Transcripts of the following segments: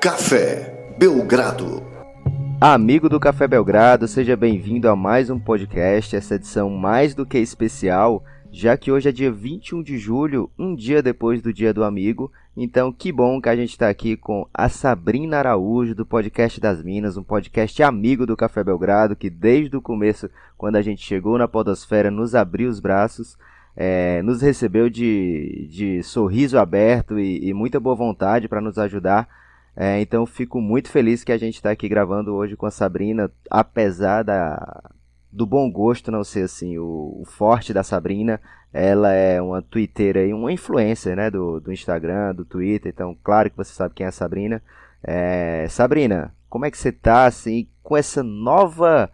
Café Belgrado. Amigo do Café Belgrado, seja bem-vindo a mais um podcast, essa edição mais do que especial, já que hoje é dia 21 de julho, um dia depois do Dia do Amigo. Então, que bom que a gente está aqui com a Sabrina Araújo, do Podcast das Minas, um podcast amigo do Café Belgrado, que desde o começo, quando a gente chegou na Podosfera, nos abriu os braços, é, nos recebeu de, de sorriso aberto e, e muita boa vontade para nos ajudar é, então fico muito feliz que a gente está aqui gravando hoje com a Sabrina, apesar da, do bom gosto não ser assim o, o forte da Sabrina. Ela é uma twitteira e uma influencer né, do, do Instagram, do Twitter, então claro que você sabe quem é a Sabrina. É, Sabrina, como é que você tá assim com essa nova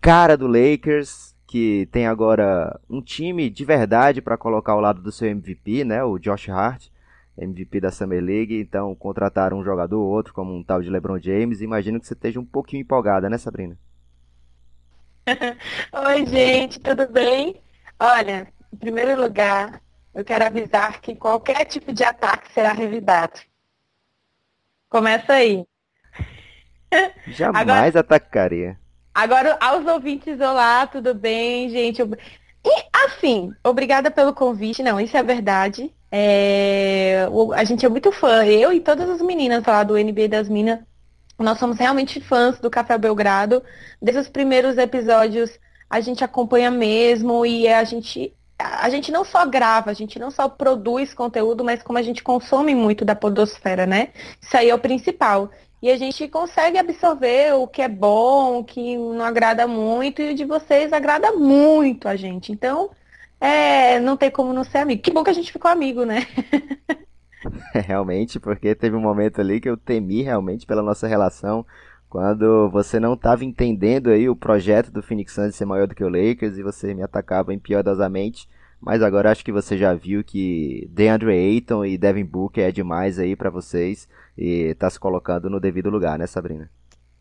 cara do Lakers que tem agora um time de verdade para colocar ao lado do seu MVP, né, o Josh Hart? MVP da Summer League, então contrataram um jogador ou outro, como um tal de LeBron James. Imagino que você esteja um pouquinho empolgada, né, Sabrina? Oi, gente, tudo bem? Olha, em primeiro lugar, eu quero avisar que qualquer tipo de ataque será revidado. Começa aí. Jamais agora, atacaria. Agora, aos ouvintes, olá, tudo bem, gente? E, assim, obrigada pelo convite. Não, isso é verdade. É, a gente é muito fã, eu e todas as meninas lá do NBA das Minas, nós somos realmente fãs do Café Belgrado. Desde os primeiros episódios a gente acompanha mesmo e a gente a gente não só grava, a gente não só produz conteúdo, mas como a gente consome muito da podosfera, né? Isso aí é o principal. E a gente consegue absorver o que é bom, o que não agrada muito, e o de vocês agrada muito a gente. Então, é, não tem como não ser amigo. Que bom que a gente ficou amigo, né? realmente, porque teve um momento ali que eu temi realmente pela nossa relação, quando você não estava entendendo aí o projeto do Phoenix Suns ser maior do que o Lakers e você me atacava impiedosamente. Mas agora acho que você já viu que DeAndre Ayton e Devin Booker é demais aí para vocês e tá se colocando no devido lugar, né, Sabrina?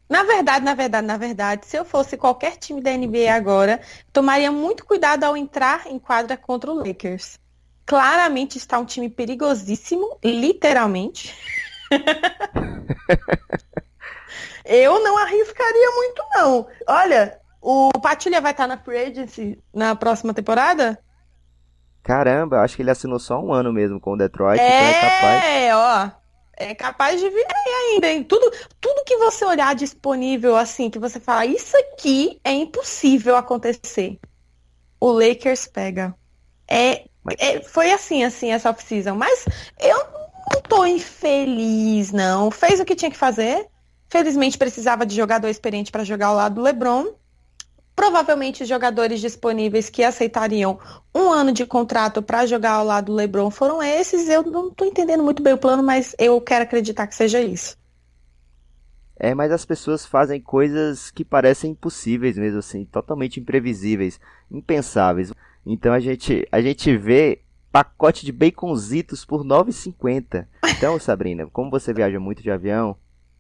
Na verdade, na verdade, na verdade, se eu fosse qualquer time da NBA agora, tomaria muito cuidado ao entrar em quadra contra o Lakers. Claramente está um time perigosíssimo, literalmente. eu não arriscaria muito, não. Olha, o Patilha vai estar na Free Agency na próxima temporada? Caramba, acho que ele assinou só um ano mesmo com o Detroit. É, então é capaz. É, ó é capaz de vir aí ainda, hein? Tudo, tudo que você olhar disponível, assim, que você fala, isso aqui é impossível acontecer. O Lakers pega. É, é foi assim, assim, essa off-season. Mas eu não tô infeliz, não. Fez o que tinha que fazer. Felizmente precisava de jogador experiente para jogar ao lado do LeBron. Provavelmente os jogadores disponíveis que aceitariam um ano de contrato para jogar ao lado do LeBron foram esses. Eu não estou entendendo muito bem o plano, mas eu quero acreditar que seja isso. É, mas as pessoas fazem coisas que parecem impossíveis mesmo assim, totalmente imprevisíveis, impensáveis. Então a gente, a gente vê pacote de baconzitos por 9,50. Então, Sabrina, como você viaja muito de avião,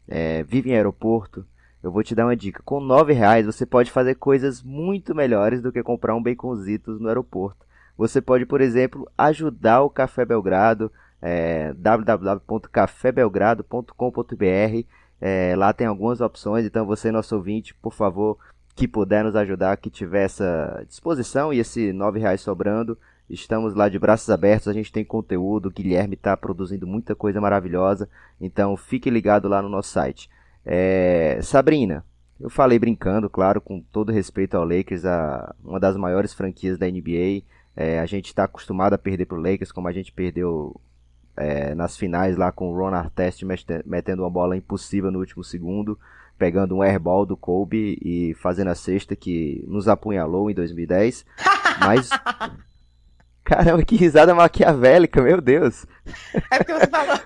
é, vive em aeroporto, eu vou te dar uma dica. Com nove reais você pode fazer coisas muito melhores do que comprar um baconzitos no aeroporto. Você pode, por exemplo, ajudar o Café Belgrado, é, www.cafébelgrado.com.br. É, lá tem algumas opções, então você, nosso ouvinte, por favor, que puder nos ajudar, que tiver essa disposição e esse nove reais sobrando, estamos lá de braços abertos, a gente tem conteúdo, o Guilherme está produzindo muita coisa maravilhosa, então fique ligado lá no nosso site. É, Sabrina, eu falei brincando, claro, com todo respeito ao Lakers, a, uma das maiores franquias da NBA. É, a gente está acostumado a perder para o Lakers, como a gente perdeu é, nas finais lá com o Ron Artest metendo uma bola impossível no último segundo, pegando um airball do Kobe e fazendo a cesta que nos apunhalou em 2010. Mas Caramba, que risada maquiavélica, meu Deus. É porque você falou,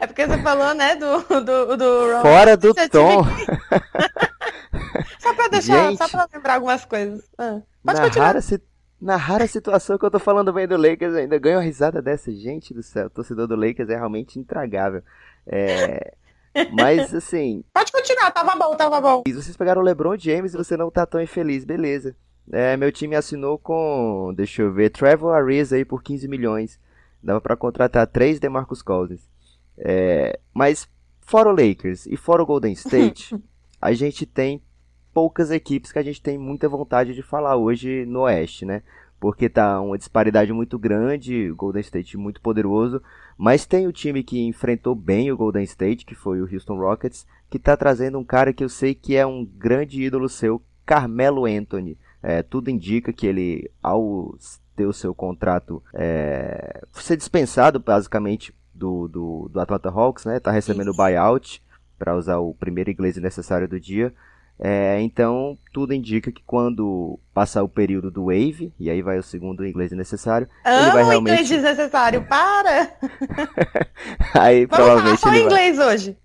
é porque você falou, né, do, do, do Ron. Fora do tom. só pra deixar, Gente, só pra lembrar algumas coisas. Ah, pode na continuar. Rara, na rara situação que eu tô falando bem do Lakers, ainda ganho uma risada dessa. Gente do céu, o torcedor do Lakers é realmente intragável. É... Mas assim. Pode continuar, tava bom, tava bom. Vocês pegaram o LeBron James e você não tá tão infeliz, beleza. É, meu time assinou com, deixa eu ver, Trevor Ariza aí por 15 milhões. Dava para contratar três DeMarcus Cousins. É, mas fora o Lakers e fora o Golden State, a gente tem poucas equipes que a gente tem muita vontade de falar hoje no Oeste, né? Porque tá uma disparidade muito grande, o Golden State muito poderoso, mas tem o time que enfrentou bem o Golden State, que foi o Houston Rockets, que tá trazendo um cara que eu sei que é um grande ídolo seu, Carmelo Anthony. É, tudo indica que ele, ao ter o seu contrato é, ser dispensado basicamente do, do, do Atlanta Hawks, né? Tá recebendo buyout para usar o primeiro inglês necessário do dia. É, então, tudo indica que quando passar o período do Wave, e aí vai o segundo inglês necessário, Amo ele vai realmente... inglês desnecessário, para! aí Vamos provavelmente falar só ele inglês vai... hoje.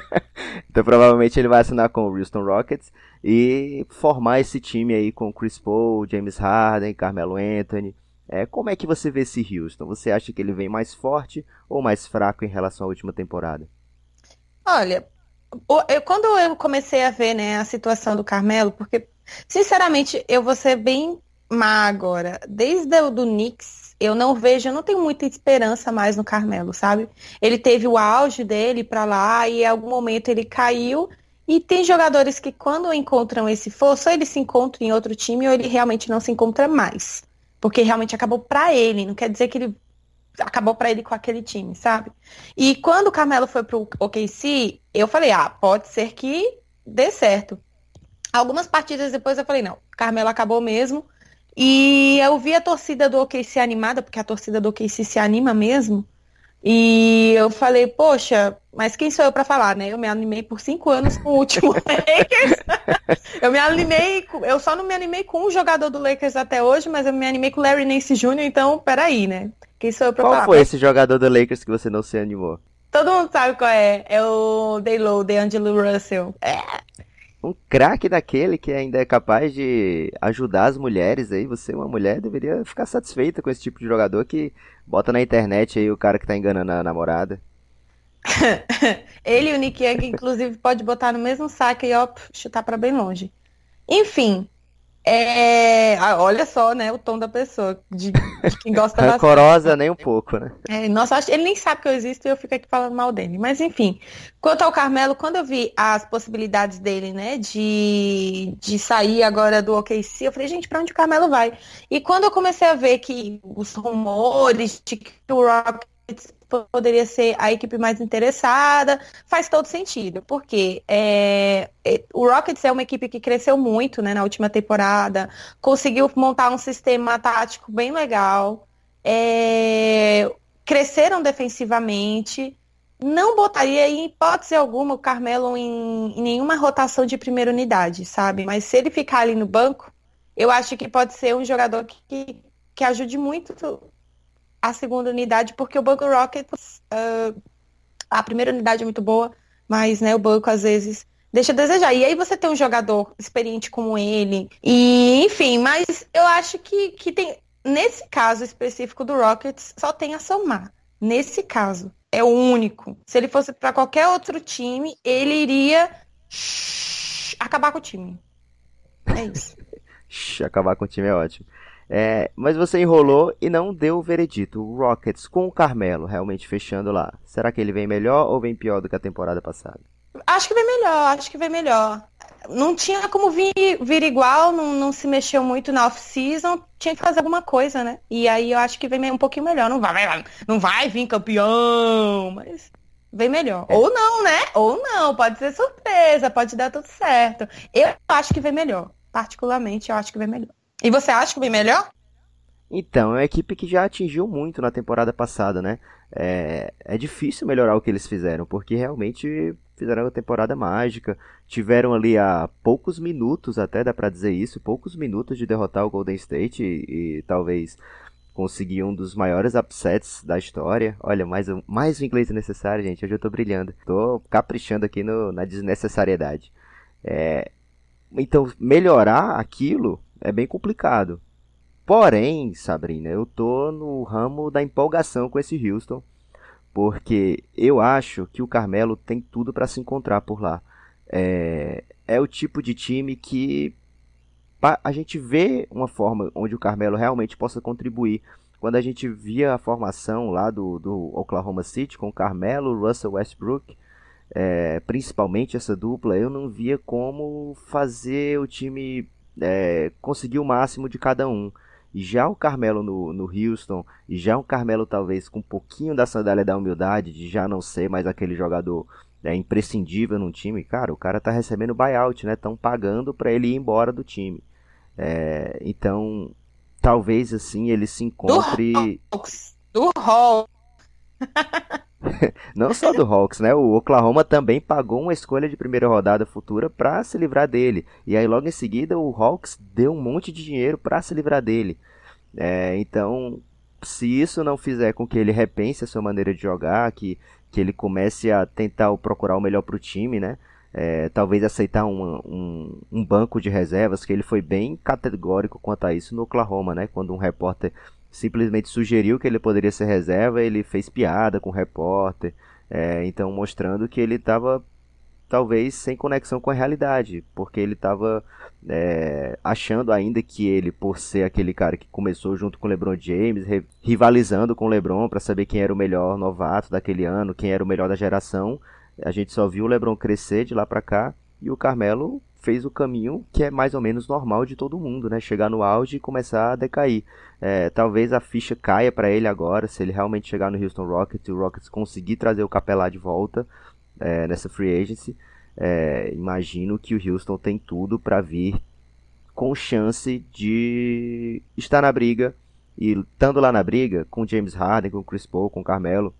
então provavelmente ele vai assinar com o Houston Rockets e formar esse time aí com Chris Paul, James Harden, Carmelo Anthony. É, como é que você vê esse Houston? Você acha que ele vem mais forte ou mais fraco em relação à última temporada? Olha, eu, quando eu comecei a ver né, a situação do Carmelo, porque, sinceramente, eu vou ser bem má agora. Desde o do Knicks, eu não vejo, eu não tenho muita esperança mais no Carmelo, sabe? Ele teve o auge dele para lá e em algum momento ele caiu. E tem jogadores que quando encontram esse forço, ou ele se encontra em outro time ou ele realmente não se encontra mais. Porque realmente acabou para ele, não quer dizer que ele acabou para ele com aquele time, sabe? E quando o Carmelo foi pro OKC, eu falei, ah, pode ser que dê certo. Algumas partidas depois eu falei, não, Carmelo acabou mesmo. E eu vi a torcida do OKC animada, porque a torcida do OKC se anima mesmo. E eu falei, poxa, mas quem sou eu para falar, né? Eu me animei por cinco anos com o último Lakers. eu me animei, eu só não me animei com um jogador do Lakers até hoje, mas eu me animei com o Larry Nance Jr., então peraí, né? Quem sou eu pra qual falar? foi esse jogador do Lakers que você não se animou? Todo mundo sabe qual é. É o Daylow, DeAngelo Russell. É. Um craque daquele que ainda é capaz de ajudar as mulheres aí. Você, uma mulher, deveria ficar satisfeita com esse tipo de jogador que bota na internet aí o cara que tá enganando a namorada. Ele e o Nick Young, inclusive, pode botar no mesmo saco e ó, chutar para bem longe. Enfim, é... Ah, olha só, né, o tom da pessoa, de, de quem gosta bastante. Rancorosa nem um pouco, né? É, nossa, ele nem sabe que eu existo e eu fico aqui falando mal dele. Mas enfim, quanto ao Carmelo, quando eu vi as possibilidades dele, né, de, de sair agora do OKC, eu falei, gente, pra onde o Carmelo vai? E quando eu comecei a ver que os rumores de que o Rockets poderia ser a equipe mais interessada, faz todo sentido, porque é, é, o Rockets é uma equipe que cresceu muito né, na última temporada, conseguiu montar um sistema tático bem legal, é, cresceram defensivamente, não botaria em hipótese alguma o Carmelo em, em nenhuma rotação de primeira unidade, sabe? Mas se ele ficar ali no banco, eu acho que pode ser um jogador que, que ajude muito a segunda unidade, porque o banco Rockets, uh, a primeira unidade é muito boa, mas né, o banco às vezes deixa a desejar. E aí você tem um jogador experiente como ele, e enfim, mas eu acho que, que tem, nesse caso específico do Rockets, só tem a somar. Nesse caso, é o único. Se ele fosse para qualquer outro time, ele iria acabar com o time. É isso. acabar com o time é ótimo. É, mas você enrolou e não deu o veredito. O Rockets com o Carmelo realmente fechando lá. Será que ele vem melhor ou vem pior do que a temporada passada? Acho que vem melhor, acho que vem melhor. Não tinha como vir, vir igual, não, não se mexeu muito na off-season, tinha que fazer alguma coisa, né? E aí eu acho que vem um pouquinho melhor. Não vai, não vai vir campeão, mas vem melhor. É. Ou não, né? Ou não, pode ser surpresa, pode dar tudo certo. Eu acho que vem melhor. Particularmente, eu acho que vem melhor. E você acha que vem melhor? Então, é uma equipe que já atingiu muito na temporada passada, né? É, é difícil melhorar o que eles fizeram, porque realmente fizeram uma temporada mágica. Tiveram ali a poucos minutos, até dá pra dizer isso, poucos minutos de derrotar o Golden State e, e talvez conseguir um dos maiores upsets da história. Olha, mais um, mais um inglês necessário, gente. Hoje eu tô brilhando. Tô caprichando aqui no, na desnecessariedade. É, então, melhorar aquilo é bem complicado. Porém, Sabrina, eu tô no ramo da empolgação com esse Houston, porque eu acho que o Carmelo tem tudo para se encontrar por lá. É, é o tipo de time que a gente vê uma forma onde o Carmelo realmente possa contribuir. Quando a gente via a formação lá do, do Oklahoma City com o Carmelo, Russell Westbrook, é, principalmente essa dupla, eu não via como fazer o time é, conseguir o máximo de cada um. E já o Carmelo no, no Houston, e já o Carmelo talvez com um pouquinho da sandália da humildade, de já não ser mais aquele jogador é, imprescindível num time, cara, o cara tá recebendo buyout, né? Estão pagando para ele ir embora do time. É, então, talvez assim ele se encontre. Do Hawks. Do Hawks. Não só do Hawks, né? O Oklahoma também pagou uma escolha de primeira rodada futura para se livrar dele. E aí logo em seguida o Hawks deu um monte de dinheiro para se livrar dele. É, então, se isso não fizer com que ele repense a sua maneira de jogar, que, que ele comece a tentar procurar o melhor para o time, né? É, talvez aceitar um, um, um, banco de reservas, que ele foi bem categórico quanto a isso no Oklahoma, né? Quando um repórter simplesmente sugeriu que ele poderia ser reserva, ele fez piada com o repórter, é, então mostrando que ele estava talvez sem conexão com a realidade, porque ele estava é, achando ainda que ele, por ser aquele cara que começou junto com o LeBron James, rivalizando com o LeBron para saber quem era o melhor novato daquele ano, quem era o melhor da geração, a gente só viu o LeBron crescer de lá para cá e o Carmelo fez o caminho que é mais ou menos normal de todo mundo, né? Chegar no auge e começar a decair. É, talvez a ficha caia para ele agora, se ele realmente chegar no Houston Rockets e o Rockets conseguir trazer o Capelá de volta é, nessa free agency. É, imagino que o Houston tem tudo para vir com chance de estar na briga e estando lá na briga com James Harden, com Chris Paul, com Carmelo,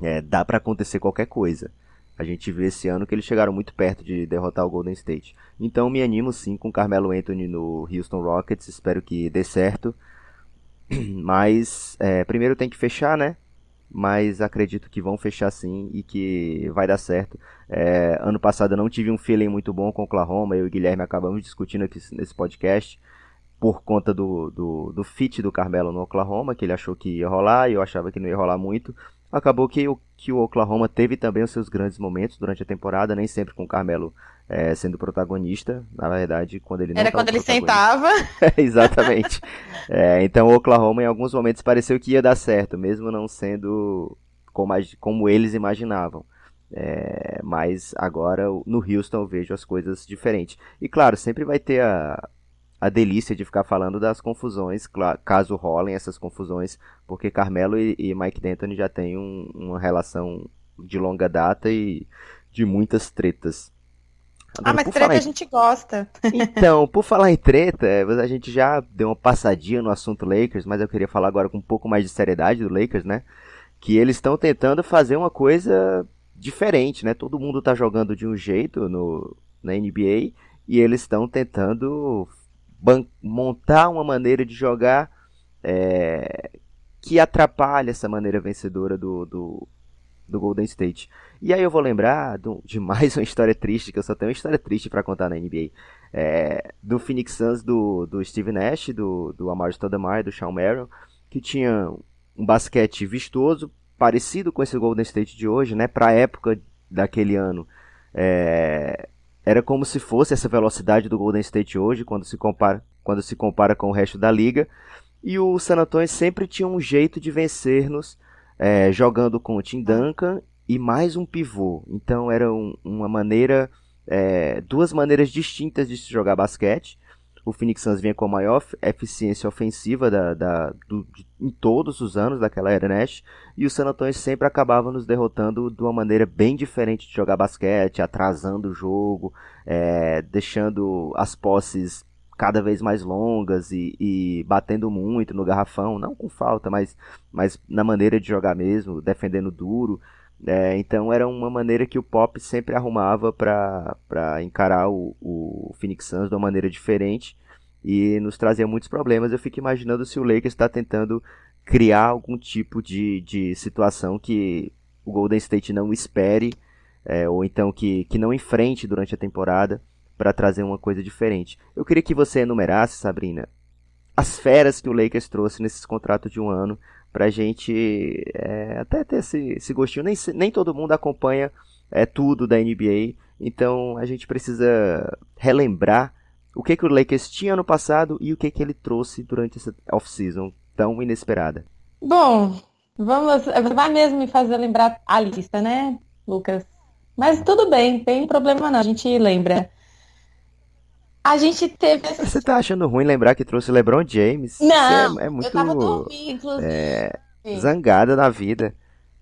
é, dá para acontecer qualquer coisa. A gente viu esse ano que eles chegaram muito perto de derrotar o Golden State. Então me animo sim com Carmelo Anthony no Houston Rockets. Espero que dê certo. Mas é, primeiro tem que fechar, né? Mas acredito que vão fechar sim e que vai dar certo. É, ano passado eu não tive um feeling muito bom com o Oklahoma. Eu e o Guilherme acabamos discutindo aqui nesse podcast por conta do, do, do fit do Carmelo no Oklahoma, que ele achou que ia rolar e eu achava que não ia rolar muito. Acabou que o, que o Oklahoma teve também os seus grandes momentos durante a temporada, nem sempre com o Carmelo é, sendo protagonista. Na verdade, quando ele não Era quando ele sentava. exatamente. É, então o Oklahoma em alguns momentos pareceu que ia dar certo, mesmo não sendo como, como eles imaginavam. É, mas agora no Houston eu vejo as coisas diferentes. E claro, sempre vai ter a, a delícia de ficar falando das confusões, caso rolem essas confusões, porque Carmelo e, e Mike D'Antoni já têm um, uma relação de longa data e de muitas tretas. Agora, ah, mas treta em... a gente gosta. Então, por falar em treta, é, a gente já deu uma passadinha no assunto Lakers, mas eu queria falar agora com um pouco mais de seriedade do Lakers, né? Que eles estão tentando fazer uma coisa diferente, né? Todo mundo tá jogando de um jeito no, na NBA e eles estão tentando montar uma maneira de jogar é, que atrapalha essa maneira vencedora do, do, do, Golden State. E aí eu vou lembrar do, de mais uma história triste, que eu só tenho uma história triste para contar na NBA. É, do Phoenix Suns do, do Steve Nash, do, do Amar Stoudemire, do Sean Merrill, que tinha um basquete vistoso, parecido com esse Golden State de hoje, né, para época daquele ano. É, era como se fosse essa velocidade do Golden State hoje, quando se compara, quando se compara com o resto da liga. E o San Antonio sempre tinha um jeito de vencer-nos, é, jogando com o Tim Duncan e mais um pivô. Então era um, uma maneira, é, duas maneiras distintas de se jogar basquete o Phoenix Suns vinha com a maior eficiência ofensiva da, da do, de, em todos os anos daquela era Nash, e o San Antonio sempre acabava nos derrotando de uma maneira bem diferente de jogar basquete, atrasando o jogo, é, deixando as posses cada vez mais longas e, e, batendo muito no garrafão, não com falta, mas, mas na maneira de jogar mesmo, defendendo duro. É, então era uma maneira que o Pop sempre arrumava para encarar o, o Phoenix Suns de uma maneira diferente e nos trazia muitos problemas. Eu fico imaginando se o Lakers está tentando criar algum tipo de, de situação que o Golden State não espere é, ou então que, que não enfrente durante a temporada para trazer uma coisa diferente. Eu queria que você enumerasse, Sabrina, as feras que o Lakers trouxe nesses contratos de um ano pra gente é, até ter esse, esse gostinho. Nem, nem todo mundo acompanha é, tudo da NBA, então a gente precisa relembrar o que, que o Lakers tinha no passado e o que, que ele trouxe durante essa off-season tão inesperada. Bom, vamos, vai mesmo me fazer lembrar a lista, né, Lucas? Mas tudo bem, tem problema não, a gente lembra. A gente teve. Você tá achando ruim lembrar que trouxe LeBron James? Não, é, é muito eu tava dormindo, inclusive. É, zangada na vida.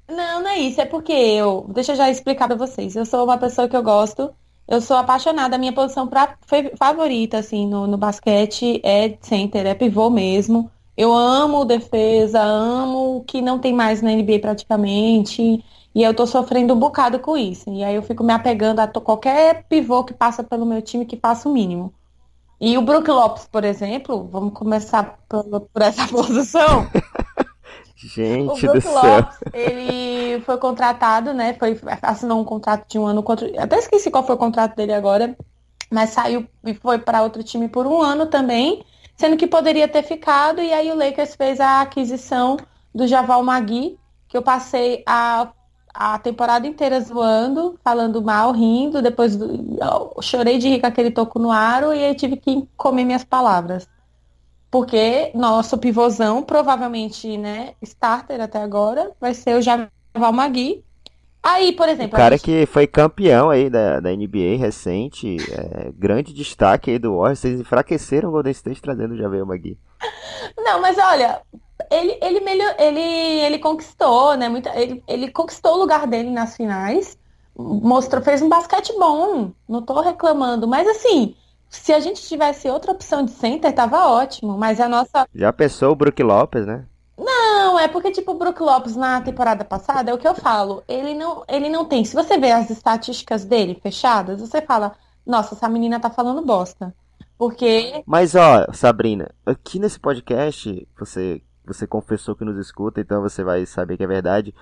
Não, não é isso, é porque eu. Deixa eu já explicar pra vocês. Eu sou uma pessoa que eu gosto. Eu sou apaixonada. A minha posição pra, favorita, assim, no, no basquete é center, é pivô mesmo. Eu amo defesa, amo o que não tem mais na NBA praticamente. E eu tô sofrendo um bocado com isso. E aí eu fico me apegando a qualquer pivô que passa pelo meu time que faça o mínimo. E o Brook Lopes, por exemplo, vamos começar por, por essa posição. Gente o do Brook céu. Lopes, ele foi contratado, né? Foi, assinou um contrato de um ano contra. Até esqueci qual foi o contrato dele agora, mas saiu e foi para outro time por um ano também, sendo que poderia ter ficado. E aí o Lakers fez a aquisição do Javal Magui, que eu passei a, a temporada inteira zoando, falando mal, rindo. Depois chorei de rir com aquele toco no aro e aí tive que comer minhas palavras. Porque nosso pivôzão, provavelmente, né, starter até agora, vai ser o Javal Magui. Aí, por exemplo. O cara gente... que foi campeão aí da, da NBA recente, é, grande destaque aí do Warriors, vocês enfraqueceram o Golden State trazendo o Javel Magui. Não, mas olha, ele, ele, melhor, ele, ele conquistou, né? Muita, ele, ele conquistou o lugar dele nas finais, mostrou, fez um basquete bom, não tô reclamando, mas assim, se a gente tivesse outra opção de center, tava ótimo. Mas a nossa. Já pensou o Brook Lopes, né? Não, é porque, tipo, o Brook Lopes na temporada passada, é o que eu falo. Ele não, ele não tem. Se você vê as estatísticas dele fechadas, você fala, nossa, essa menina tá falando bosta. Porque. Mas, ó, Sabrina, aqui nesse podcast, você, você confessou que nos escuta, então você vai saber que é verdade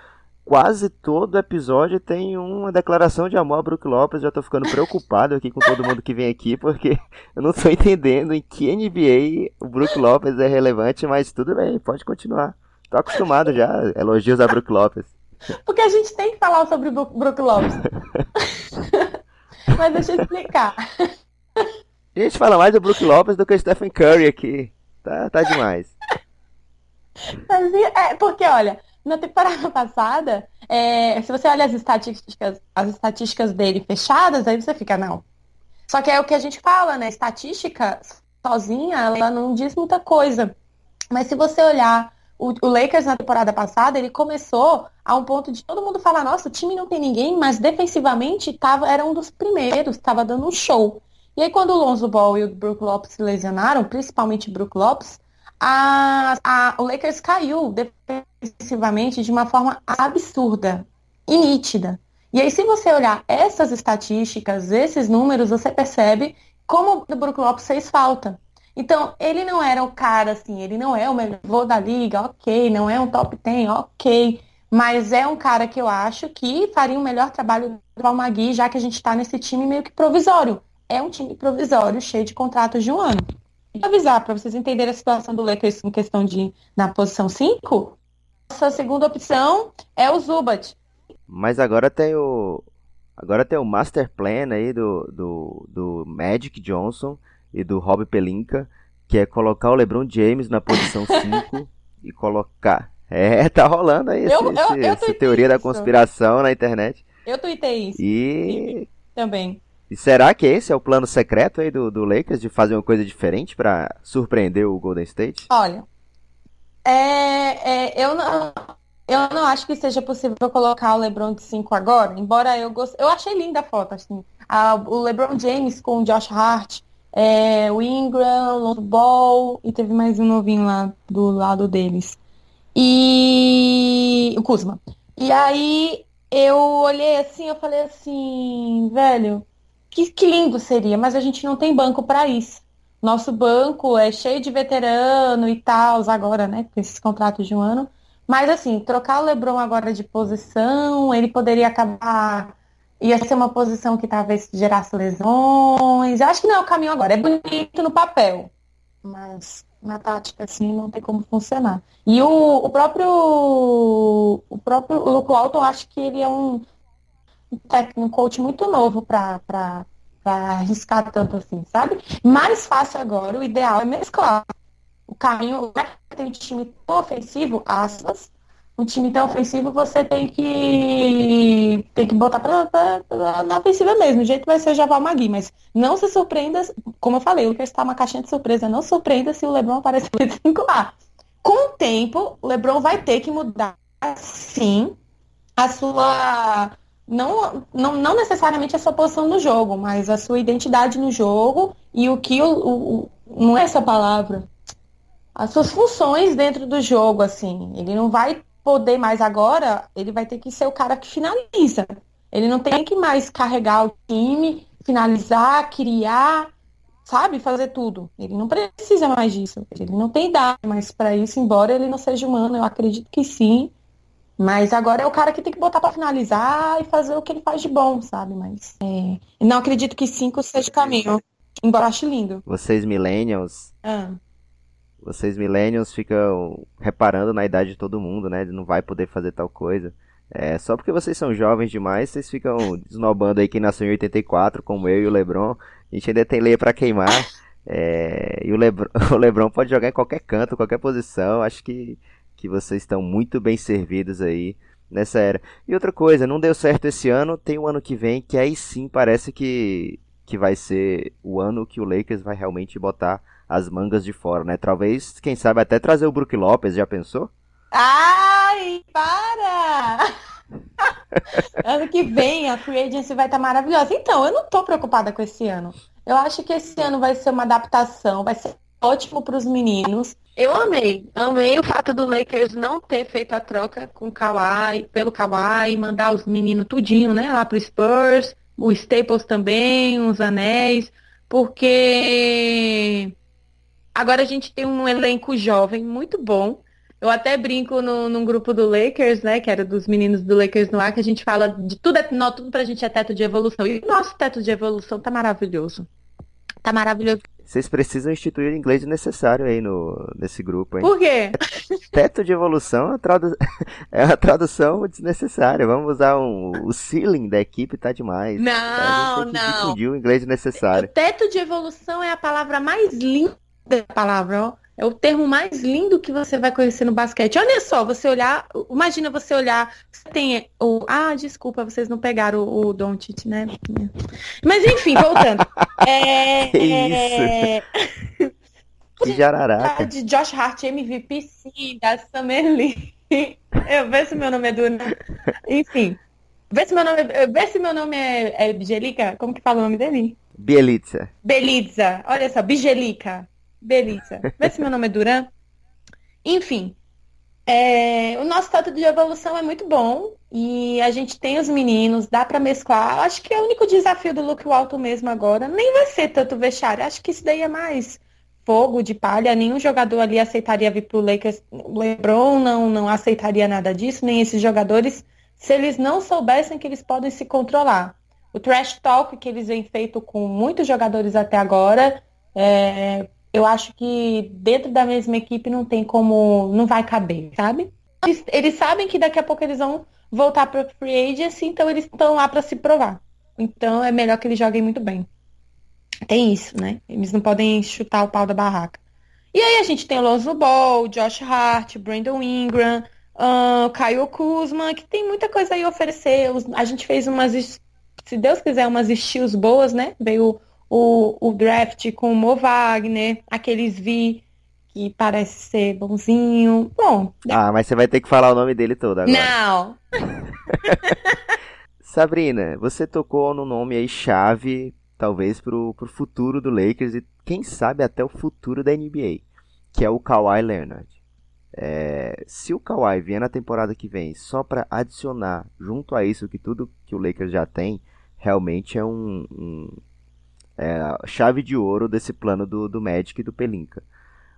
quase todo episódio tem uma declaração de amor a Brook Lopes. Já tô ficando preocupado aqui com todo mundo que vem aqui, porque eu não tô entendendo em que NBA o Brook Lopes é relevante, mas tudo bem, pode continuar. Tô acostumado já, elogios a Brook Lopes. Porque a gente tem que falar sobre o Brook Lopes. mas deixa eu explicar. A gente fala mais do Brook Lopes do que o Stephen Curry aqui. Tá, tá demais. Mas, é, porque, olha, na temporada passada, é, se você olha as estatísticas, as estatísticas dele fechadas, aí você fica, não. Só que é o que a gente fala, né? Estatística sozinha, ela não diz muita coisa. Mas se você olhar o, o, Lakers na temporada passada, ele começou a um ponto de todo mundo falar, nossa, o time não tem ninguém, mas defensivamente tava, era um dos primeiros, estava dando um show. E aí quando o Lonzo Ball e o Brook Lopes se lesionaram, principalmente o Brook Lopes, a, a, o Lakers caiu defensivamente de uma forma absurda e nítida. E aí, se você olhar essas estatísticas, esses números, você percebe como o Brook Lopes fez falta. Então, ele não era o cara, assim, ele não é o melhor da liga, ok, não é um top 10, ok, mas é um cara que eu acho que faria um melhor trabalho do Almagui, já que a gente está nesse time meio que provisório. É um time provisório, cheio de contratos de um ano avisar para vocês entenderem a situação do Lakers em questão de na posição 5. Nossa segunda opção é o Zubat. Mas agora tem o agora tem o master plan aí do, do, do Magic Johnson e do Rob Pelinka, que é colocar o LeBron James na posição 5 e colocar é, tá rolando aí eu, esse, eu, eu essa teoria isso. da conspiração na internet. Eu tuitei isso. E também. E será que esse é o plano secreto aí do, do Lakers de fazer uma coisa diferente para surpreender o Golden State? Olha, é, é, eu, não, eu não acho que seja possível colocar o LeBron de 5 agora, embora eu goste, eu achei linda a foto, assim. A, o LeBron James com o Josh Hart, é, o Ingram, o Lonzo Ball e teve mais um novinho lá do lado deles. E o Kuzma. E aí eu olhei assim, eu falei assim, velho, que, que lindo seria, mas a gente não tem banco para isso. Nosso banco é cheio de veterano e tal, agora, né, com esses contratos de um ano. Mas, assim, trocar o LeBron agora de posição, ele poderia acabar. Ia ser uma posição que talvez gerasse lesões. Eu acho que não é o caminho agora. É bonito no papel, mas na tática, assim, não tem como funcionar. E o, o próprio. O próprio Luke Walton, acho que ele é um um coach muito novo para arriscar tanto assim, sabe? Mais fácil agora, o ideal é mesclar. O caminho, né, tem time ofensivo, aspas, um time tão ofensivo, você tem que tem que botar pra, pra, pra na ofensiva mesmo. O jeito vai ser Javal Magui, mas não se surpreenda, como eu falei, o Lucas está uma caixinha de surpresa. Não surpreenda se o LeBron aparecer 5A. Com o tempo, o LeBron vai ter que mudar, sim, a sua não, não, não necessariamente a sua posição no jogo, mas a sua identidade no jogo e o que o, o não é essa palavra, as suas funções dentro do jogo, assim. Ele não vai poder mais agora, ele vai ter que ser o cara que finaliza. Ele não tem que mais carregar o time, finalizar, criar, sabe, fazer tudo. Ele não precisa mais disso. Ele não tem idade mais para isso, embora ele não seja humano, eu acredito que sim. Mas agora é o cara que tem que botar para finalizar e fazer o que ele faz de bom, sabe? Mas é... não acredito que cinco seja o caminho. Embora ache lindo. Vocês millennials. Ah. Vocês millennials ficam reparando na idade de todo mundo, né? Não vai poder fazer tal coisa. É, só porque vocês são jovens demais, vocês ficam desnobando aí quem nasceu em 84, como eu e o Lebron. A gente ainda tem lei para queimar. É, e o Lebron, o Lebron pode jogar em qualquer canto, qualquer posição. Acho que que vocês estão muito bem servidos aí nessa era. E outra coisa, não deu certo esse ano, tem o um ano que vem, que aí sim parece que, que vai ser o ano que o Lakers vai realmente botar as mangas de fora, né? Talvez, quem sabe, até trazer o Brook Lopes, já pensou? Ai, para! ano que vem a Free Agency vai estar tá maravilhosa. Então, eu não tô preocupada com esse ano. Eu acho que esse ano vai ser uma adaptação, vai ser ótimo para os meninos. Eu amei, amei o fato do Lakers não ter feito a troca com o Kawhi, pelo Kawhi, mandar os meninos tudinho, né, lá pro Spurs, o Staples também, os anéis, porque agora a gente tem um elenco jovem muito bom. Eu até brinco no, num grupo do Lakers, né, que era dos meninos do Lakers no ar, que a gente fala de tudo, é, não, tudo pra gente é teto de evolução. E o nosso teto de evolução tá maravilhoso. Tá maravilhoso. Vocês precisam instituir o inglês necessário aí no, nesse grupo, hein? Por quê? Teto de evolução é, tradu... é uma tradução desnecessária. Vamos usar um... o ceiling da equipe tá demais. Não, não. o inglês necessário. O teto de evolução é a palavra mais linda da palavra, ó. É o termo mais lindo que você vai conhecer no basquete. Olha só, você olhar, imagina você olhar, você tem o, ah, desculpa, vocês não pegaram o, o Doncic, né? Mas enfim, voltando. é, que isso? que jararaca. De Josh Hart, MVP, sim, da Summer Lee. Eu vê se meu nome é Duna. Enfim. Vê se meu nome, vê se meu nome é, é Bigelica. Como que fala o nome dele? Bielitsa. Belitza. Olha só, Bigelica. Beleza. Vê se meu nome é Duran. Enfim, é, o nosso status de evolução é muito bom e a gente tem os meninos, dá para mesclar. Acho que é o único desafio do Luke Walton mesmo agora nem vai ser tanto vexário. Acho que isso daí é mais fogo de palha. Nenhum jogador ali aceitaria vir pro Lakers. O LeBron não, não aceitaria nada disso, nem esses jogadores, se eles não soubessem que eles podem se controlar. O trash talk que eles vêm feito com muitos jogadores até agora é, eu acho que dentro da mesma equipe não tem como, não vai caber, sabe? Eles, eles sabem que daqui a pouco eles vão voltar para free agency, então eles estão lá para se provar. Então é melhor que eles joguem muito bem. Tem isso, né? Eles não podem chutar o pau da barraca. E aí a gente tem o Lonzo Ball, Josh Hart, Brandon Ingram, uh, Kyle Kuzma, que tem muita coisa aí a oferecer. A gente fez umas, se Deus quiser, umas estilos boas, né? Veio o, o draft com o Mo Wagner, aqueles vi que parece ser bonzinho. Bom. Ah, mas você vai ter que falar o nome dele todo agora. Não. Sabrina, você tocou no nome aí chave, talvez pro, pro futuro do Lakers e quem sabe até o futuro da NBA, que é o Kawhi Leonard. É, se o Kawhi vier na temporada que vem só para adicionar junto a isso que tudo que o Lakers já tem, realmente é um, um é, a chave de ouro desse plano do, do Magic e do Pelinka.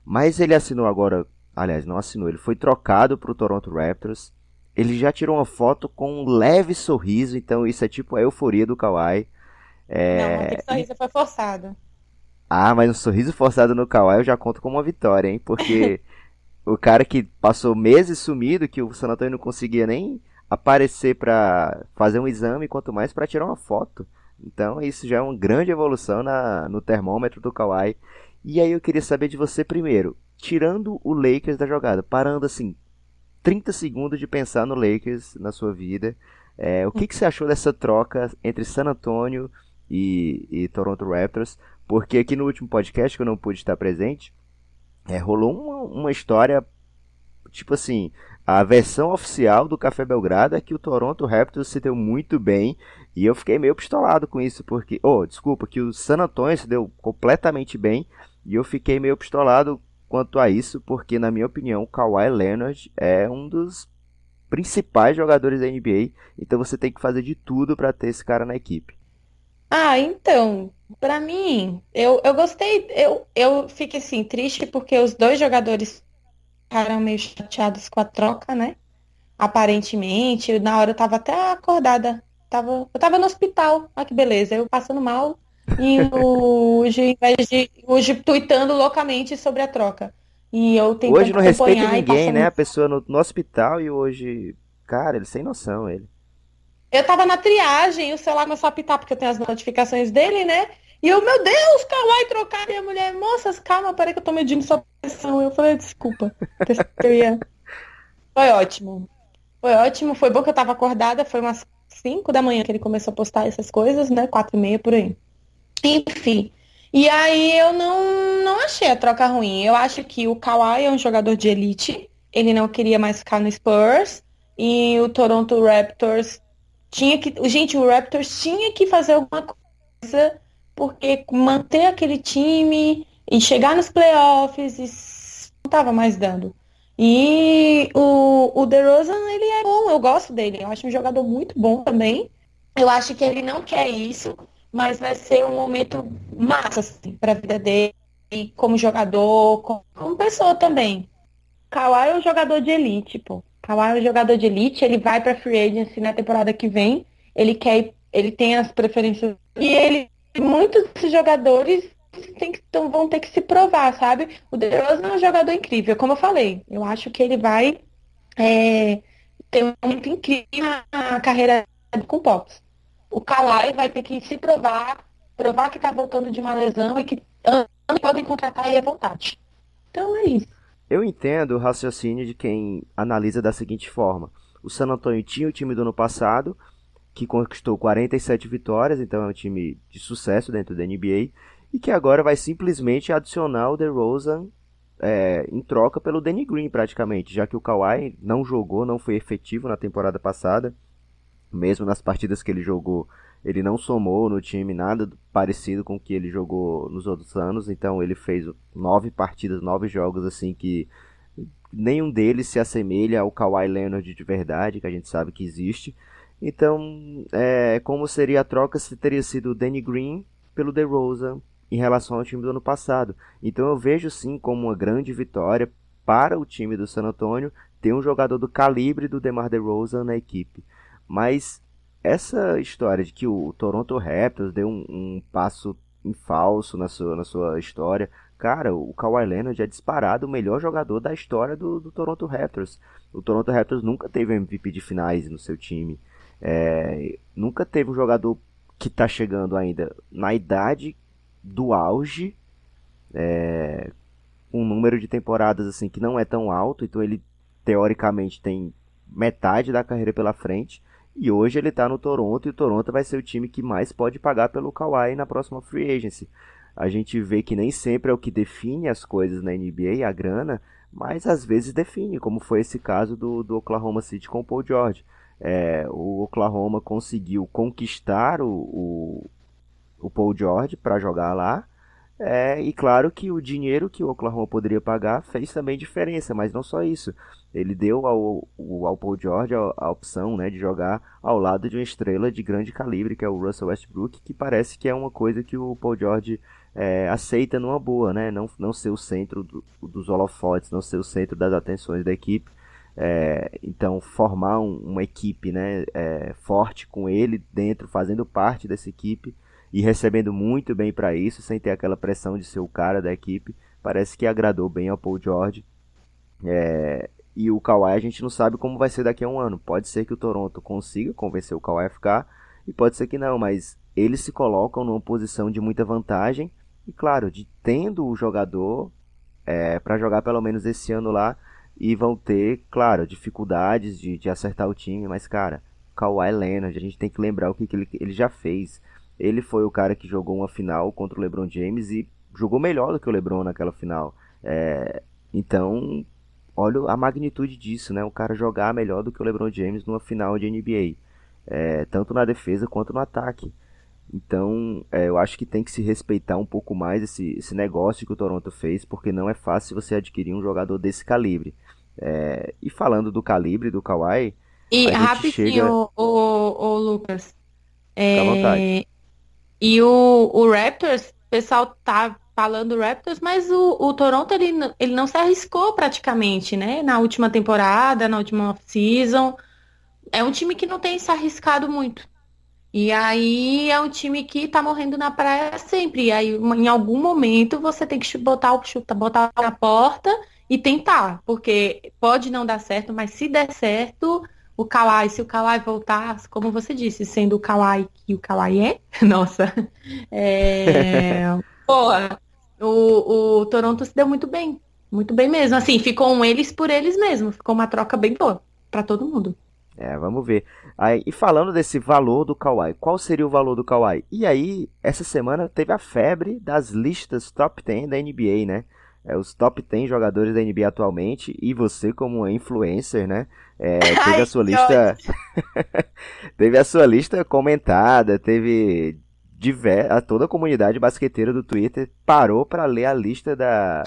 Mas ele assinou agora, aliás, não assinou, ele foi trocado para o Toronto Raptors. Ele já tirou uma foto com um leve sorriso, então isso é tipo a euforia do Kawhi. É... Não, sorriso foi forçado. Ah, mas um sorriso forçado no Kawhi eu já conto como uma vitória, hein? Porque o cara que passou meses sumido, que o San Antonio não conseguia nem aparecer para fazer um exame, quanto mais para tirar uma foto. Então isso já é uma grande evolução na, no termômetro do Kawhi. E aí eu queria saber de você primeiro, tirando o Lakers da jogada, parando assim, 30 segundos de pensar no Lakers na sua vida. É, o que, que você achou dessa troca entre San Antonio e, e, Toronto Raptors? Porque aqui no último podcast, que eu não pude estar presente, é, rolou uma, uma história, tipo assim, a versão oficial do Café Belgrado é que o Toronto Raptors se deu muito bem e eu fiquei meio pistolado com isso, porque, oh, desculpa, que o San Antonio se deu completamente bem e eu fiquei meio pistolado quanto a isso, porque na minha opinião, o Kawhi Leonard é um dos principais jogadores da NBA, então você tem que fazer de tudo para ter esse cara na equipe. Ah, então, para mim, eu, eu gostei, eu, eu fiquei assim, triste porque os dois jogadores ficaram meio chateados com a troca, né? Aparentemente, na hora eu tava até acordada, tava, eu tava no hospital, olha que beleza, eu passando mal, e Uji, em vez de hoje tweetando loucamente sobre a troca. E eu tentando Hoje não respeita ninguém, né? A pessoa no, no, hospital e hoje. Cara, ele sem noção, ele. Eu tava na triagem, o celular começou a apitar, porque eu tenho as notificações dele, né? E eu, meu Deus, Kawhi trocar. E a mulher, moças, calma, peraí que eu tô medindo sua pressão. Eu falei, desculpa. Eu ia... Foi ótimo. Foi ótimo, foi bom que eu tava acordada, foi umas 5 da manhã que ele começou a postar essas coisas, né? 4 e meia por aí. Enfim. E aí eu não, não achei a troca ruim. Eu acho que o Kawhi é um jogador de elite. Ele não queria mais ficar no Spurs. E o Toronto Raptors tinha que. Gente, o Raptors tinha que fazer alguma coisa. Porque manter aquele time e chegar nos playoffs não estava mais dando. E o, o DeRozan, ele é bom, eu gosto dele. Eu acho um jogador muito bom também. Eu acho que ele não quer isso mas vai ser um momento massa assim, para a vida dele, como jogador, como, pessoa também. Kawhi é um jogador de elite, pô. Kawhi é um jogador de elite, ele vai para free agency na temporada que vem, ele quer, ele tem as preferências e ele, muitos desses jogadores tem que, então, vão ter que se provar, sabe? O DeRozan é um jogador incrível, como eu falei. Eu acho que ele vai é, ter um momento incrível na carreira com Pops o Kawhi vai ter que se provar, provar que está voltando de uma lesão e que podem contratar ele à vontade. Então é isso. Eu entendo o raciocínio de quem analisa da seguinte forma. O San Antonio tinha o time do ano passado, que conquistou 47 vitórias, então é um time de sucesso dentro da NBA, e que agora vai simplesmente adicionar o DeRozan é, em troca pelo Danny Green praticamente, já que o Kawhi não jogou, não foi efetivo na temporada passada. Mesmo nas partidas que ele jogou, ele não somou no time nada parecido com o que ele jogou nos outros anos. Então ele fez nove partidas, nove jogos assim que nenhum deles se assemelha ao Kawhi Leonard de verdade, que a gente sabe que existe. Então, é, como seria a troca se teria sido o Danny Green pelo DeRozan em relação ao time do ano passado. Então eu vejo sim como uma grande vitória para o time do San Antonio ter um jogador do calibre do DeMar DeRozan na equipe. Mas essa história de que o Toronto Raptors deu um, um passo em falso na sua, na sua história, cara, o Kawhi Leonard é disparado o melhor jogador da história do, do Toronto Raptors. O Toronto Raptors nunca teve MVP de finais no seu time. É, nunca teve um jogador que está chegando ainda na idade do auge, é, um número de temporadas assim que não é tão alto, então ele teoricamente tem metade da carreira pela frente e hoje ele está no Toronto e o Toronto vai ser o time que mais pode pagar pelo Kawhi na próxima free agency. A gente vê que nem sempre é o que define as coisas na NBA, a grana, mas às vezes define, como foi esse caso do, do Oklahoma City com o Paul George. É, o Oklahoma conseguiu conquistar o, o, o Paul George para jogar lá, é, e claro que o dinheiro que o Oklahoma poderia pagar fez também diferença, mas não só isso. Ele deu ao, ao Paul George a, a, opção né, de jogar ao lado de uma estrela de grande calibre, que é o Russell Westbrook, que parece que é uma coisa que o Paul George é, aceita numa boa, né? Não, não ser o centro do, dos holofotes, não ser o centro das atenções da equipe. É, então, formar um, uma equipe né, é, forte com ele dentro, fazendo parte dessa equipe e recebendo muito bem para isso, sem ter aquela pressão de ser o cara da equipe. Parece que agradou bem ao Paul George. É, e o Kawhi a gente não sabe como vai ser daqui a um ano. Pode ser que o Toronto consiga convencer o Kawhi a ficar, e pode ser que não, mas eles se colocam numa posição de muita vantagem. E claro, de tendo o jogador é, para jogar pelo menos esse ano lá, e vão ter, claro, dificuldades de, de acertar o time, mas cara, Kawhi Leonard, a gente tem que lembrar o que, que ele, ele já fez. Ele foi o cara que jogou uma final contra o LeBron James e jogou melhor do que o LeBron naquela final. É, então, olha a magnitude disso, né? O cara jogar melhor do que o LeBron James numa final de NBA, é, tanto na defesa quanto no ataque. Então, é, eu acho que tem que se respeitar um pouco mais esse, esse negócio que o Toronto fez, porque não é fácil você adquirir um jogador desse calibre. É, e falando do calibre do Kawhi. E rapidinho, chega... o, o, o Lucas. É, e o, o Raptors, o pessoal tá falando Raptors, mas o, o Toronto ele, ele não se arriscou praticamente, né? Na última temporada, na última season. É um time que não tem se arriscado muito. E aí é um time que tá morrendo na praia sempre. E aí, em algum momento, você tem que botar o chuta, botar na porta e tentar. Porque pode não dar certo, mas se der certo, o Kawhi, se o Kawhi voltar, como você disse, sendo o Kawhi que o Kawhi é, nossa, é... Porra, o, o Toronto se deu muito bem. Muito bem mesmo. Assim, ficou um eles por eles mesmo. Ficou uma troca bem boa para todo mundo. É, vamos ver. Aí, e falando desse valor do Kawhi, qual seria o valor do Kawhi? E aí, essa semana teve a febre das listas top 10 da NBA, né? É, os top 10 jogadores da NBA atualmente, e você como influencer, né? É, teve a sua lista. teve a sua lista comentada, teve diver... a toda a comunidade basqueteira do Twitter parou para ler a lista da,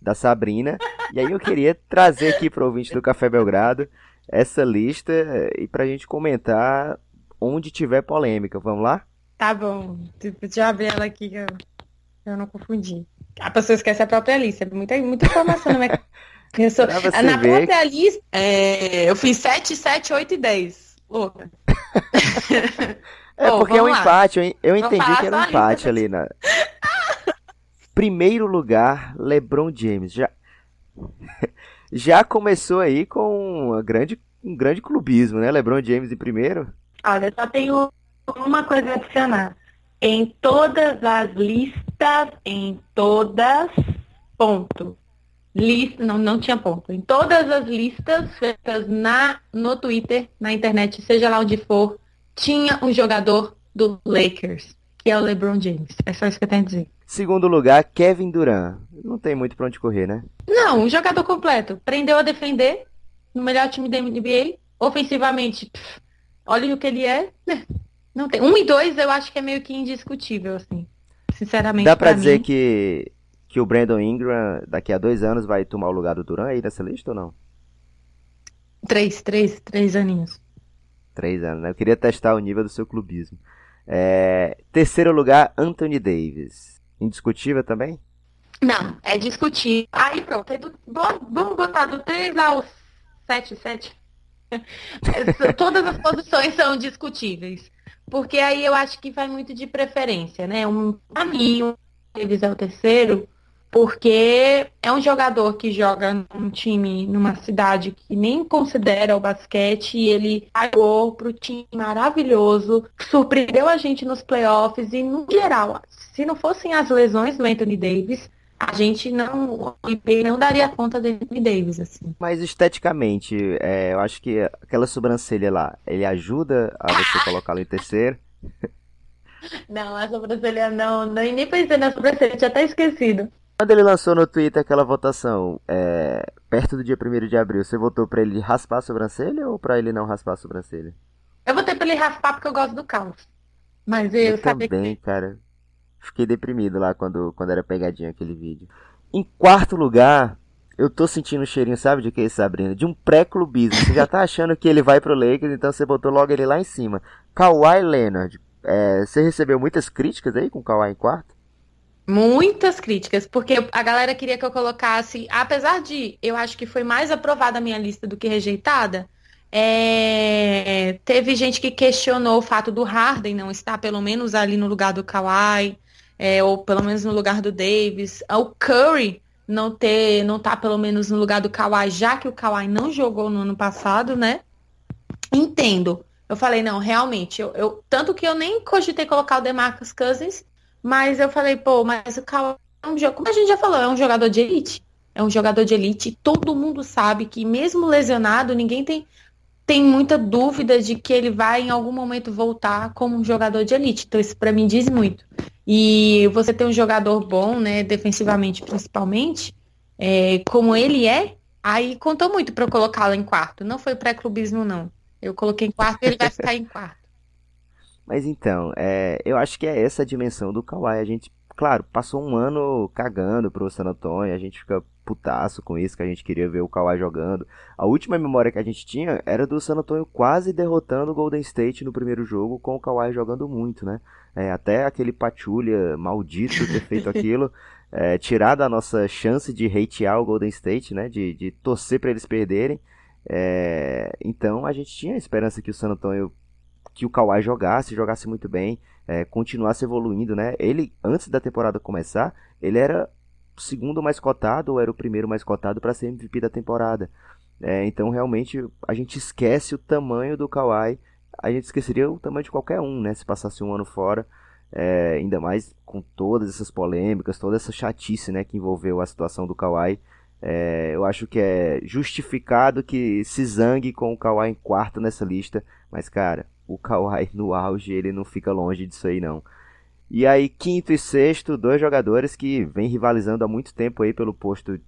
da Sabrina. E aí eu queria trazer aqui para o ouvinte do Café Belgrado essa lista e para a gente comentar onde tiver polêmica. Vamos lá? Tá bom. Deixa eu abrir ela aqui que eu, eu não confundi. A pessoa esquece a própria lista. Muita, muita informação, né? Eu sou, na ver... própria lista, é, eu fiz 7, 7, 8 e 10. Louca. É porque é um lá. empate, eu, eu entendi que era um empate ali na. Primeiro lugar, LeBron James. Já, já começou aí com uma grande, um grande clubismo, né? LeBron James em primeiro. Olha, só tenho uma coisa a adicionar. Em todas as listas, em todas, ponto. Lista, não, não tinha ponto. Em todas as listas feitas na, no Twitter, na internet, seja lá onde for, tinha um jogador do Lakers, que é o LeBron James. É só isso que eu tenho a dizer. Segundo lugar, Kevin Durant. Não tem muito pra onde correr, né? Não, um jogador completo. Prendeu a defender no melhor time da NBA. Ofensivamente, pff, olha o que ele é. Não tem. Um e dois eu acho que é meio que indiscutível, assim. Sinceramente. Dá pra, pra dizer mim... que, que o Brandon Ingram daqui a dois anos vai tomar o lugar do Durant aí nessa lista ou não? Três, três, três aninhos. Três anos, né? Eu queria testar o nível do seu clubismo. É... Terceiro lugar, Anthony Davis. Indiscutível também? Não, é discutível. Aí pronto, é do... vamos botar do 3 ao 7, 7. Todas as posições são discutíveis. Porque aí eu acho que vai muito de preferência, né? Um, pra mim, o Davis é o terceiro, porque é um jogador que joga num time, numa cidade que nem considera o basquete, e ele pagou para o time maravilhoso, surpreendeu a gente nos playoffs, e no geral, se não fossem as lesões do Anthony Davis, a gente não, não daria conta do Anthony Davis, assim. Mas esteticamente, é, eu acho que aquela sobrancelha lá, ele ajuda a você colocá-lo em terceiro? Não, a sobrancelha não, nem pensei na sobrancelha, tinha até esquecido. Quando ele lançou no Twitter aquela votação, é, perto do dia 1 de abril, você votou pra ele raspar a sobrancelha ou pra ele não raspar a sobrancelha? Eu votei pra ele raspar porque eu gosto do caos. Mas eu, eu também, que... cara. Fiquei deprimido lá quando, quando era pegadinha aquele vídeo. Em quarto lugar, eu tô sentindo um cheirinho, sabe de que, Sabrina? De um pré-clubismo. Você já tá achando que ele vai pro Lakers, então você botou logo ele lá em cima. Kawhi Leonard. É, você recebeu muitas críticas aí com o Kawhi em quarto? Muitas críticas, porque a galera queria que eu colocasse, apesar de eu acho que foi mais aprovada a minha lista do que rejeitada, é... teve gente que questionou o fato do Harden não estar pelo menos ali no lugar do Kawhi, é, ou pelo menos no lugar do Davis, o Curry não ter, não tá pelo menos no lugar do Kawhi, já que o Kawhi não jogou no ano passado, né? Entendo. Eu falei, não, realmente, eu, eu tanto que eu nem cogitei colocar o DeMarcus Cousins, mas eu falei, pô, mas o Kawhi é um como a gente já falou, é um jogador de elite. é um jogador de elite. Todo mundo sabe que, mesmo lesionado, ninguém tem, tem muita dúvida de que ele vai em algum momento voltar como um jogador de elite. Então, isso para mim diz muito. E você ter um jogador bom, né, defensivamente principalmente, é, como ele é, aí contou muito para eu colocá-lo em quarto. Não foi pré-clubismo, não. Eu coloquei em quarto e ele vai ficar em quarto. Mas então, é, eu acho que é essa a dimensão do Kawhi. A gente, claro, passou um ano cagando pro San Antonio, a gente fica putaço com isso, que a gente queria ver o Kawhi jogando. A última memória que a gente tinha era do San Antonio quase derrotando o Golden State no primeiro jogo, com o Kawhi jogando muito, né? É, até aquele Patulha maldito ter feito aquilo, é, tirado a nossa chance de hatear o Golden State, né? De, de torcer para eles perderem. É, então a gente tinha a esperança que o San Antonio que o Kawhi jogasse, jogasse muito bem, é, continuasse evoluindo, né? Ele, antes da temporada começar, ele era o segundo mais cotado ou era o primeiro mais cotado para ser MVP da temporada. É, então, realmente, a gente esquece o tamanho do Kawhi. A gente esqueceria o tamanho de qualquer um, né? Se passasse um ano fora. É, ainda mais com todas essas polêmicas, toda essa chatice né, que envolveu a situação do Kawhi. É, eu acho que é justificado que se zangue com o Kawhi em quarto nessa lista, mas cara, o Kawhi no auge ele não fica longe disso aí não. E aí quinto e sexto, dois jogadores que vêm rivalizando há muito tempo aí pelo posto,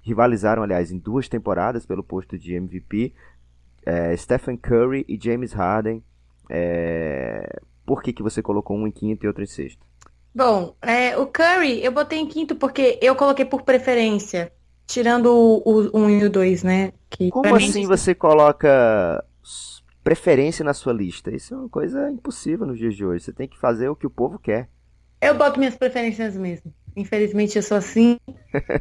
rivalizaram aliás em duas temporadas pelo posto de MVP, é, Stephen Curry e James Harden. É, por que, que você colocou um em quinto e outro em sexto? Bom, é, o Curry eu botei em quinto porque eu coloquei por preferência. Tirando o 1 um e o 2, né? Que Como assim mim... você coloca preferência na sua lista? Isso é uma coisa impossível nos dias de hoje. Você tem que fazer o que o povo quer. Eu boto minhas preferências mesmo. Infelizmente eu sou assim.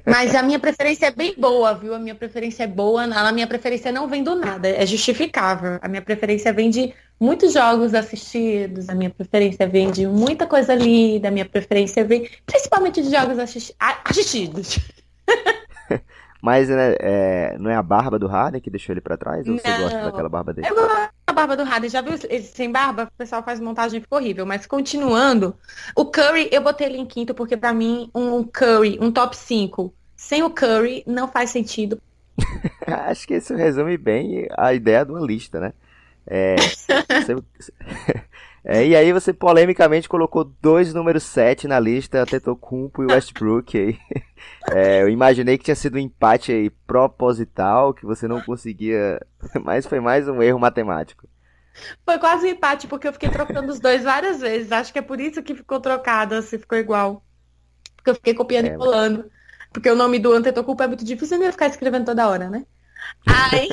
Mas a minha preferência é bem boa, viu? A minha preferência é boa. A minha preferência não vem do nada, é justificável. A minha preferência vem de muitos jogos assistidos, a minha preferência vem de muita coisa lida, a minha preferência vem principalmente de jogos assisti assistidos. Mas né, é, não é a barba do Harden que deixou ele para trás? Ou não, você gosta daquela barba dele? Eu gosto da barba do Harden. Já viu ele sem barba? O pessoal faz montagem ficou horrível. Mas continuando, o Curry, eu botei ele em quinto porque para mim um Curry, um top 5, sem o Curry não faz sentido. Acho que isso resume bem a ideia de uma lista, né? É, você, é, e aí você polemicamente colocou dois números 7 na lista, Tetocumpo e Westbrook aí. É, eu imaginei que tinha sido um empate aí proposital, que você não conseguia, mas foi mais um erro matemático. Foi quase um empate, porque eu fiquei trocando os dois várias vezes. Acho que é por isso que ficou trocado, se ficou igual. Porque eu fiquei copiando é, e colando. Porque o nome do Antetokounmpo é muito difícil, ia ficar escrevendo toda hora, né? Aí...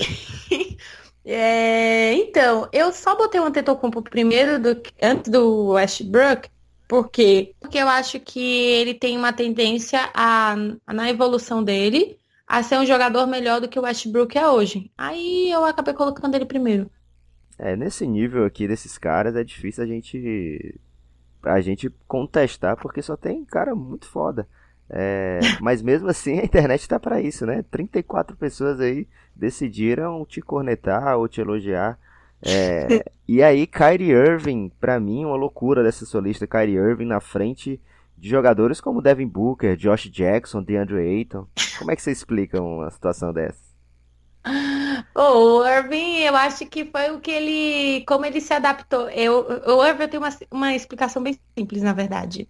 É, então, eu só botei o Antetokounmpo primeiro do, antes do Westbrook, por quê? Porque eu acho que ele tem uma tendência a, na evolução dele, a ser um jogador melhor do que o Westbrook é hoje. Aí eu acabei colocando ele primeiro. É, nesse nível aqui desses caras é difícil a gente a gente contestar porque só tem cara muito foda. É, mas mesmo assim a internet tá para isso, né? 34 pessoas aí decidiram te cornetar ou te elogiar. É, e aí, Kyrie Irving, para mim, uma loucura dessa solista Kyrie Irving na frente de jogadores como Devin Booker, Josh Jackson, DeAndre Ayton. Como é que você explica uma situação dessa? Oh, o Irving, eu acho que foi o que ele, como ele se adaptou. Eu, o Irving tem uma, uma explicação bem simples, na verdade.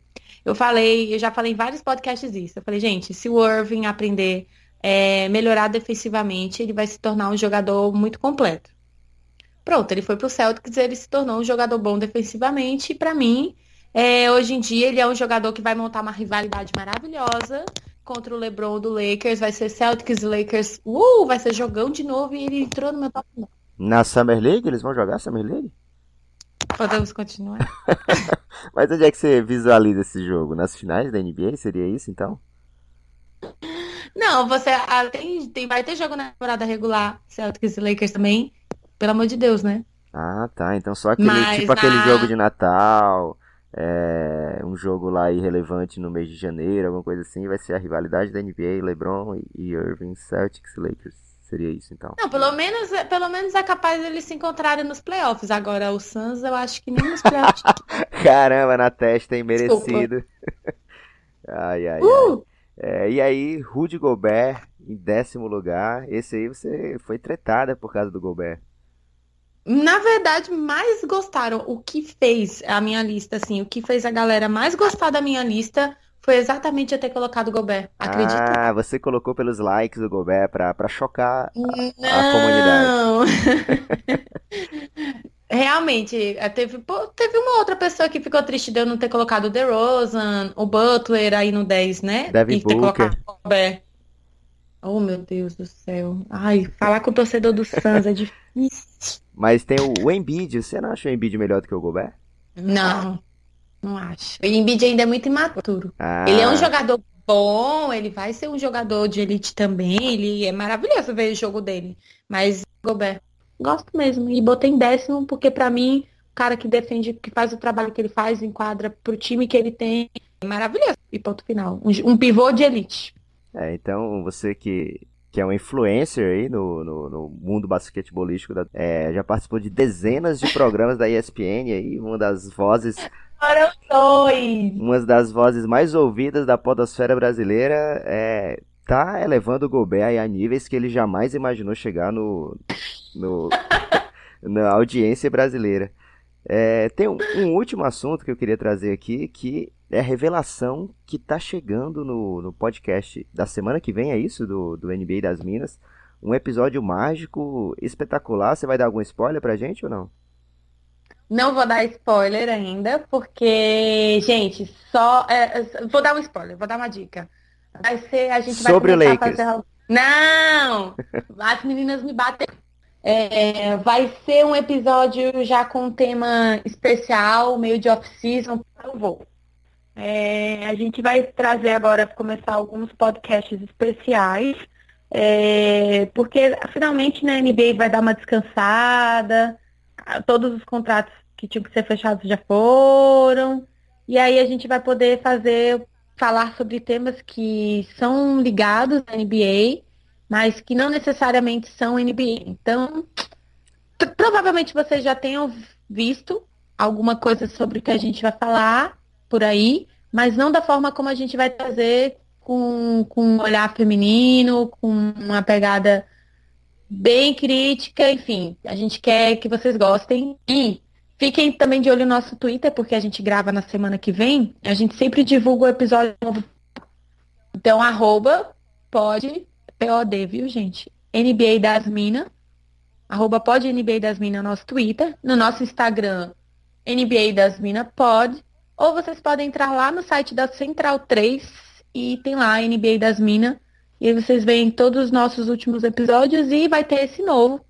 Eu falei, eu já falei em vários podcasts isso. Eu falei, gente, se o Irving aprender é, melhorar defensivamente, ele vai se tornar um jogador muito completo. Pronto, ele foi para o Celtics ele se tornou um jogador bom defensivamente. E para mim, é, hoje em dia, ele é um jogador que vai montar uma rivalidade maravilhosa contra o LeBron do Lakers. Vai ser Celtics Lakers. Uh, vai ser jogão de novo e ele entrou no meu top 9. Na Summer League? Eles vão jogar Summer League? Podemos continuar. Mas onde é que você visualiza esse jogo? Nas finais da NBA? Seria isso então? Não, você ah, tem, tem, vai ter jogo na temporada regular, Celtics e Lakers também. Pelo amor de Deus, né? Ah, tá. Então só aquele Mas tipo na... aquele jogo de Natal, é, um jogo lá irrelevante no mês de janeiro, alguma coisa assim, vai ser a rivalidade da NBA, LeBron e Irving, Celtics e Lakers. Seria isso, então. Não, pelo menos, pelo menos é capaz eles se encontrarem nos playoffs. Agora, o Suns, eu acho que nem nos playoffs. Caramba, na testa, hein? Merecido. ai, ai, uh! ai. É, e aí, Rudy Gobert em décimo lugar. Esse aí você foi tretada por causa do Gobert. Na verdade, mais gostaram. O que fez a minha lista, assim, o que fez a galera mais gostar da minha lista foi exatamente eu ter colocado o Gobert. Acredita? Ah, você colocou pelos likes o Gobert pra, pra chocar Não. a comunidade. Realmente, eh, teve, pô, teve uma outra pessoa que ficou triste de eu não ter colocado o DeRozan, o Butler aí no 10, né? Devin e ter colocado o Gobert. Oh, meu Deus do céu. Ai, falar com o torcedor do Suns é difícil. Mas tem o, o Embiid. Você não acha o Embiid melhor do que o Gobert? Não, não acho. O Embiid ainda é muito imaturo. Ah, Ele é um jogador bom, ele vai ser um jogador de elite também. Ele é maravilhoso ver o jogo dele. Mas Gobert, gosto mesmo. E botei em décimo porque pra mim, o cara que defende, que faz o trabalho que ele faz, enquadra pro time que ele tem, é maravilhoso. E ponto final. Um, um pivô de elite. É, então você que, que é um influencer aí no, no, no mundo basquetebolístico, da- é, já participou de dezenas de programas da ESPN aí, uma das vozes, Foram dois. uma das vozes mais ouvidas da podosfera brasileira, é, tá elevando o Gobert a níveis que ele jamais imaginou chegar no, no na audiência brasileira. É, tem um, um último assunto que eu queria trazer aqui, que é a revelação que tá chegando no, no podcast da semana que vem, é isso? Do, do NBA das Minas. Um episódio mágico, espetacular. Você vai dar algum spoiler pra gente ou não? Não vou dar spoiler ainda, porque, gente, só. é, vou dar um spoiler, vou dar uma dica. Vai ser, a gente vai Sobre o começar a Lakers. fazer. Não! As meninas me batem. É, vai ser um episódio já com um tema especial, meio de off-season. Eu vou. É, a gente vai trazer agora, começar alguns podcasts especiais, é, porque finalmente na NBA vai dar uma descansada, todos os contratos que tinham que ser fechados já foram, e aí a gente vai poder fazer, falar sobre temas que são ligados à NBA, mas que não necessariamente são NBA. Então, provavelmente vocês já tenham visto alguma coisa sobre o que a gente vai falar por aí, mas não da forma como a gente vai trazer com, com um olhar feminino, com uma pegada bem crítica, enfim, a gente quer que vocês gostem e fiquem também de olho no nosso Twitter, porque a gente grava na semana que vem, a gente sempre divulga o episódio novo. Então, arroba pode, POD, viu, gente? NBA das Minas, arroba pode NBA das Minas no nosso Twitter, no nosso Instagram, NBA das Minas Pod, ou vocês podem entrar lá no site da Central 3 e tem lá NBA das Minas. E aí vocês veem todos os nossos últimos episódios e vai ter esse novo.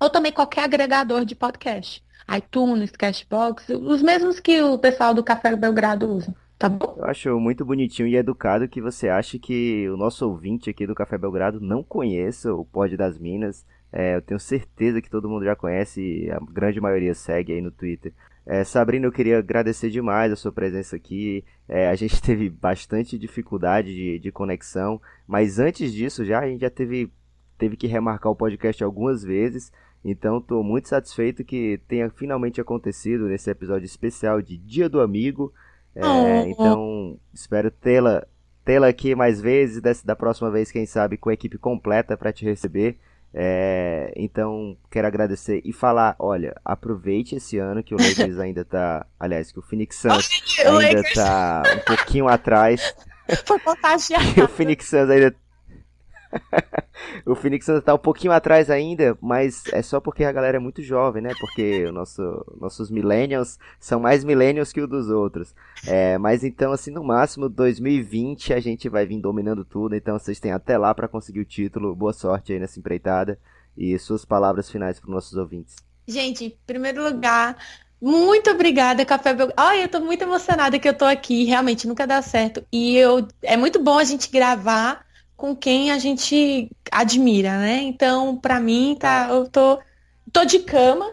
Ou também qualquer agregador de podcast. iTunes, Cashbox, os mesmos que o pessoal do Café Belgrado usa. Tá bom? Eu acho muito bonitinho e educado que você ache que o nosso ouvinte aqui do Café Belgrado não conheça o Pod das Minas. É, eu tenho certeza que todo mundo já conhece a grande maioria segue aí no Twitter. É, Sabrina, eu queria agradecer demais a sua presença aqui. É, a gente teve bastante dificuldade de, de conexão, mas antes disso já a gente já teve, teve que remarcar o podcast algumas vezes. Então estou muito satisfeito que tenha finalmente acontecido nesse episódio especial de Dia do Amigo. É, Oh. então espero tê-la tê-la aqui mais vezes, da próxima vez, quem sabe, com a equipe completa para te receber. É, então, quero agradecer e falar, olha, aproveite esse ano que o Lakers ainda tá, aliás, que o Phoenix Suns ainda tá um pouquinho atrás, foi contagiado. que o Phoenix Suns ainda o Phoenix Suns tá um pouquinho atrás ainda, mas é só porque a galera é muito jovem, né? Porque nosso, nossos millennials são mais millennials que o dos outros. É, mas então, assim, no máximo 2020 a gente vai vir dominando tudo. Então vocês têm até lá pra conseguir o título. Boa sorte aí nessa empreitada. E suas palavras finais para nossos ouvintes. Gente, em primeiro lugar, muito obrigada, Café Belgrado. Ai, eu tô muito emocionada que eu tô aqui, realmente nunca dá certo. E eu é muito bom a gente gravar com quem a gente admira, né? Então, pra mim, tá, eu tô tô de cama,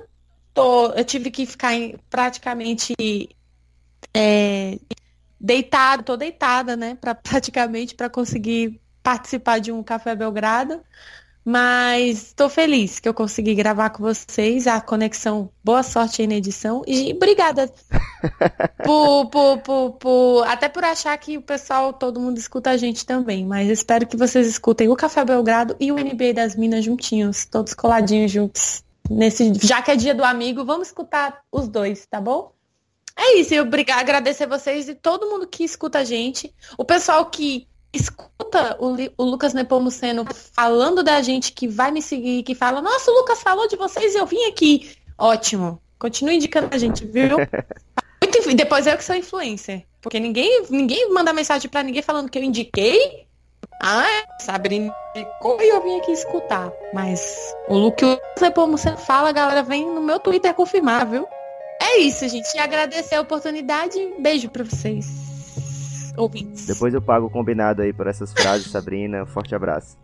tô, eu tive que ficar em- praticamente é, deitada, tô deitada, né, para praticamente para conseguir participar de um Café Belgrado. Mas estou feliz que eu consegui gravar com vocês. A conexão, boa sorte aí na edição. E obrigada. por, por, por, por, até por achar que o pessoal, todo mundo escuta a gente também. Mas espero que vocês escutem o Café Belgrado e o NBA das Minas juntinhos, todos coladinhos juntos. Nesse, já que é dia do amigo, vamos escutar os dois, tá bom? É isso, eu agradecer vocês e todo mundo que escuta a gente. O pessoal que escuta o, o Lucas Nepomuceno falando da gente, que vai me seguir, que fala, nossa, o Lucas falou de vocês e eu vim aqui. Ótimo. Continue indicando a gente, viu? Muito, depois eu que sou influencer. Porque ninguém, ninguém manda mensagem para ninguém falando que eu indiquei. Ah, é, Sabrina indicou e eu vim aqui escutar. Mas o que o Nepomuceno fala, galera vem no meu Twitter confirmar, viu? É isso, gente. Agradecer a oportunidade. Beijo pra vocês ouvintes. Depois eu pago o combinado aí por essas frases, Sabrina. Forte abraço.